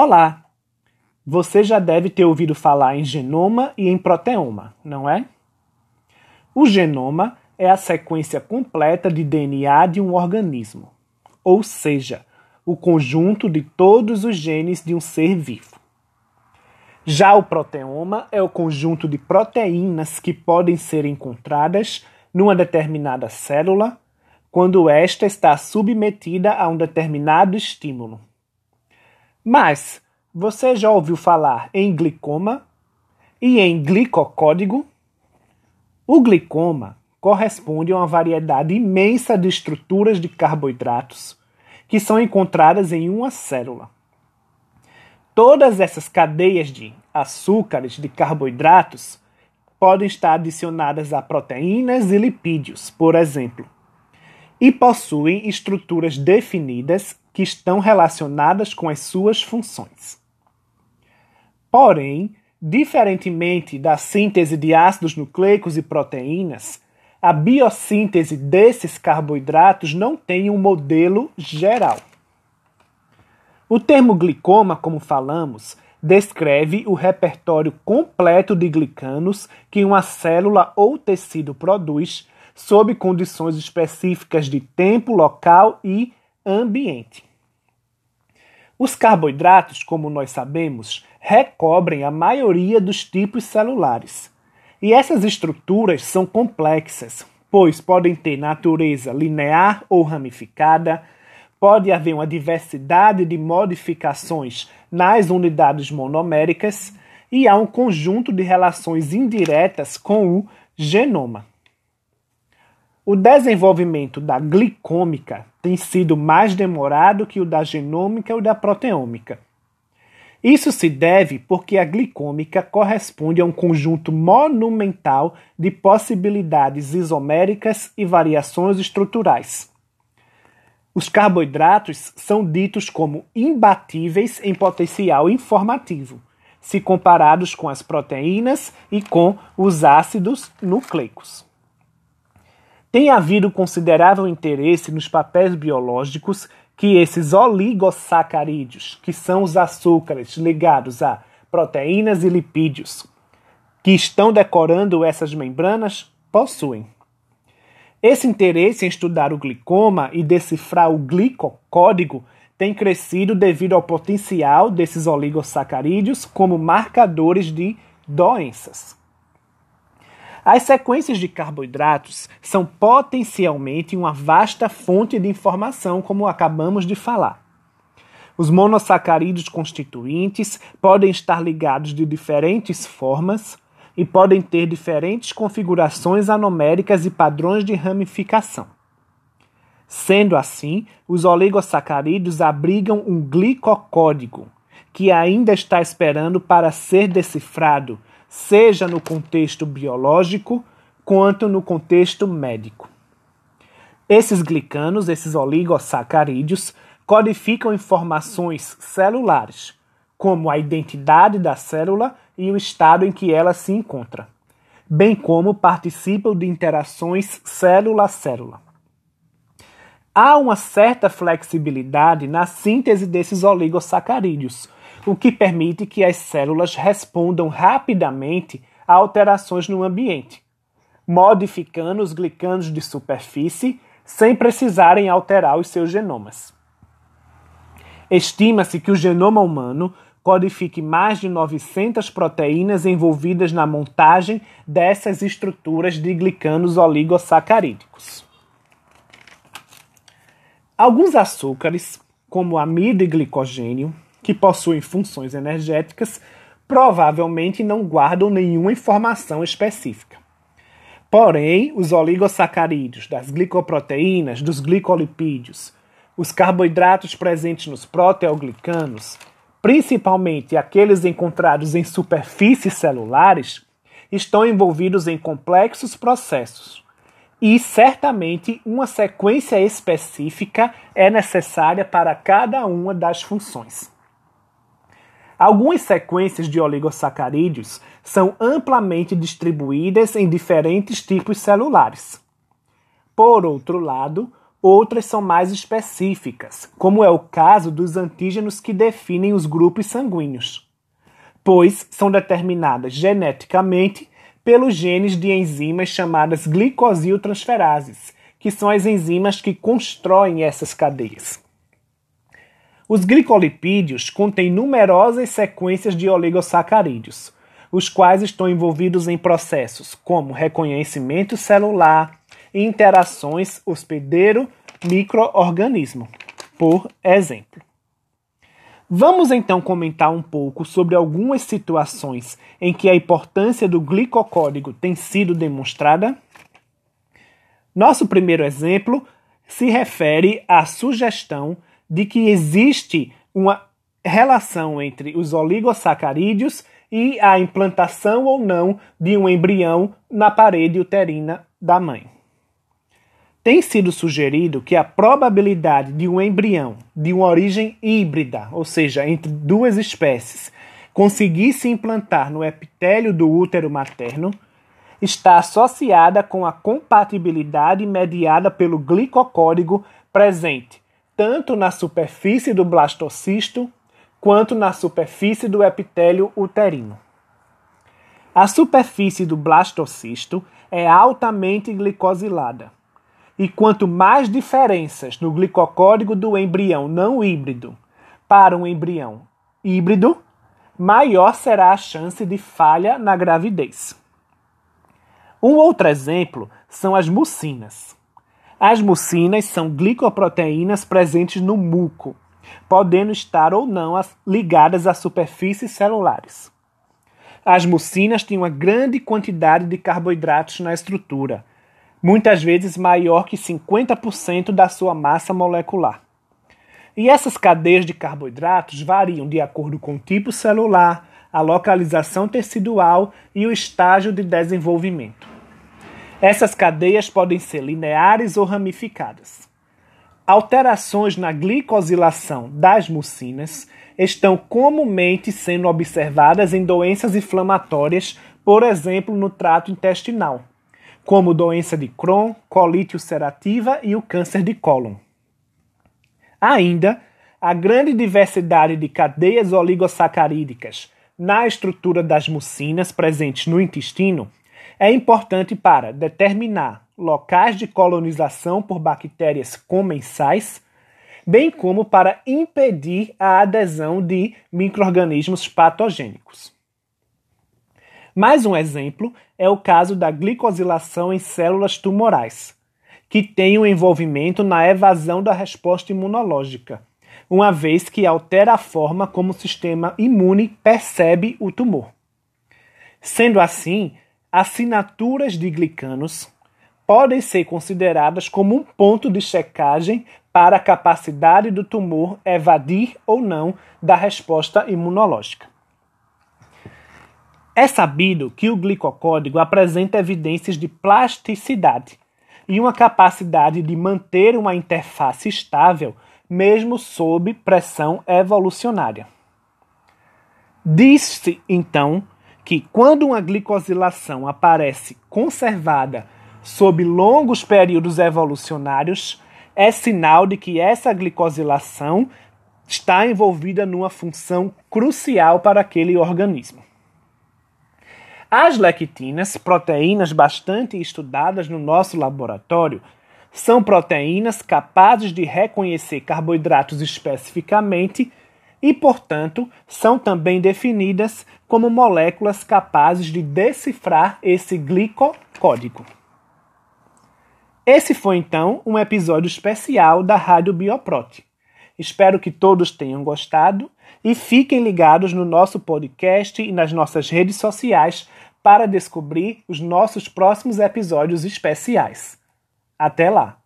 Olá! Você já deve ter ouvido falar em genoma e em proteoma, não é? O genoma é a sequência completa de DNA de um organismo, ou seja, o conjunto de todos os genes de um ser vivo. Já o proteoma é o conjunto de proteínas que podem ser encontradas numa determinada célula quando esta está submetida a um determinado estímulo. Mas você já ouviu falar em glicoma e em glicocódigo? O glicoma corresponde a uma variedade imensa de estruturas de carboidratos que são encontradas em uma célula. Todas essas cadeias de açúcares, de carboidratos, podem estar adicionadas a proteínas e lipídios, por exemplo, e possuem estruturas definidas que estão relacionadas com as suas funções. Porém, diferentemente da síntese de ácidos nucleicos e proteínas, a biossíntese desses carboidratos não tem um modelo geral. O termo glicoma, como falamos, descreve o repertório completo de glicanos que uma célula ou tecido produz sob condições específicas de tempo, local e ambiente. Os carboidratos, como nós sabemos, recobrem a maioria dos tipos celulares. E essas estruturas são complexas, pois podem ter natureza linear ou ramificada, pode haver uma diversidade de modificações nas unidades monoméricas e há um conjunto de relações indiretas com o genoma. O desenvolvimento da glicômica tem sido mais demorado que o da genômica ou da proteômica. Isso se deve porque a glicômica corresponde a um conjunto monumental de possibilidades isoméricas e variações estruturais. Os carboidratos são ditos como imbatíveis em potencial informativo, se comparados com as proteínas e com os ácidos nucleicos. Tem havido considerável interesse nos papéis biológicos que esses oligosacarídeos, que são os açúcares ligados a proteínas e lipídios, que estão decorando essas membranas, possuem. Esse interesse em estudar o glicoma e decifrar o glicocódigo tem crescido devido ao potencial desses oligosacarídeos como marcadores de doenças. As sequências de carboidratos são potencialmente uma vasta fonte de informação, como acabamos de falar. Os monossacarídeos constituintes podem estar ligados de diferentes formas, e podem ter diferentes configurações anoméricas e padrões de ramificação. Sendo assim, os oligosacarídeos abrigam um glicocódigo, que ainda está esperando para ser decifrado, seja no contexto biológico quanto no contexto médico. Esses glicanos, esses oligosacarídeos, codificam informações celulares, como a identidade da célula e o estado em que ela se encontra, bem como participam de interações célula a célula. Há uma certa flexibilidade na síntese desses oligosacarídeos, o que permite que as células respondam rapidamente a alterações no ambiente, modificando os glicanos de superfície sem precisarem alterar os seus genomas. Estima-se que o genoma humano codifique mais de 900 proteínas envolvidas na montagem dessas estruturas de glicanos oligosacarídicos. Alguns açúcares, como amido e glicogênio, que possuem funções energéticas, provavelmente não guardam nenhuma informação específica. Porém, os oligosacarídeos, das glicoproteínas, dos glicolipídios, os carboidratos presentes nos proteoglicanos principalmente aqueles encontrados em superfícies celulares, estão envolvidos em complexos processos. E certamente uma sequência específica é necessária para cada uma das funções. Algumas sequências de oligosacarídeos são amplamente distribuídas em diferentes tipos celulares. Por outro lado, outras são mais específicas, como é o caso dos antígenos que definem os grupos sanguíneos, pois são determinadas geneticamente pelos genes de enzimas chamadas glicosiltransferases, que são as enzimas que constroem essas cadeias. Os glicolipídios contêm numerosas sequências de oligosacarídeos, os quais estão envolvidos em processos como reconhecimento celular e interações hospedeiro-microorganismo, por exemplo. Vamos então comentar um pouco sobre algumas situações em que a importância do glicocódigo tem sido demonstrada? Nosso primeiro exemplo se refere à sugestão de que existe uma relação entre os oligosacarídeos e a implantação ou não de um embrião na parede uterina da mãe. Tem sido sugerido que a probabilidade de um embrião de uma origem híbrida, ou seja, entre duas espécies, conseguir se implantar no epitélio do útero materno está associada com a compatibilidade mediada pelo glicocódigo presente tanto na superfície do blastocisto quanto na superfície do epitélio uterino. A superfície do blastocisto é altamente glicosilada. E quanto mais diferenças no glicocódigo do embrião não híbrido para um embrião híbrido, maior será a chance de falha na gravidez. Um outro exemplo são as mucinas. As mucinas são glicoproteínas presentes no muco, podendo estar ou não ligadas a superfícies celulares. As mucinas têm uma grande quantidade de carboidratos na estrutura, muitas vezes maior que 50% da sua massa molecular. E essas cadeias de carboidratos variam de acordo com o tipo celular, a localização tecidual e o estágio de desenvolvimento. Essas cadeias podem ser lineares ou ramificadas. Alterações na glicosilação das mucinas estão comumente sendo observadas em doenças inflamatórias, por exemplo, no trato intestinal, como doença de Crohn, colite ulcerativa e o câncer de cólon. Ainda, a grande diversidade de cadeias oligosacarídicas na estrutura das mucinas presentes no intestino é importante para determinar locais de colonização por bactérias comensais, bem como para impedir a adesão de microrganismos patogênicos. Mais um exemplo é o caso da glicosilação em células tumorais, que tem um envolvimento na evasão da resposta imunológica, uma vez que altera a forma como o sistema imune percebe o tumor. Sendo assim, assinaturas de glicanos podem ser consideradas como um ponto de checagem para a capacidade do tumor evadir ou não da resposta imunológica. É sabido que o glicocódigo apresenta evidências de plasticidade e uma capacidade de manter uma interface estável mesmo sob pressão evolucionária. Diz-se, então, que quando uma glicosilação aparece conservada sob longos períodos evolucionários, é sinal de que essa glicosilação está envolvida numa função crucial para aquele organismo. As lectinas, proteínas bastante estudadas no nosso laboratório, são proteínas capazes de reconhecer carboidratos especificamente e, portanto, são também definidas como moléculas capazes de decifrar esse glicocódigo. Esse foi então um episódio especial da Rádio Bioprot. Espero que todos tenham gostado e fiquem ligados no nosso podcast e nas nossas redes sociais para descobrir os nossos próximos episódios especiais. Até lá!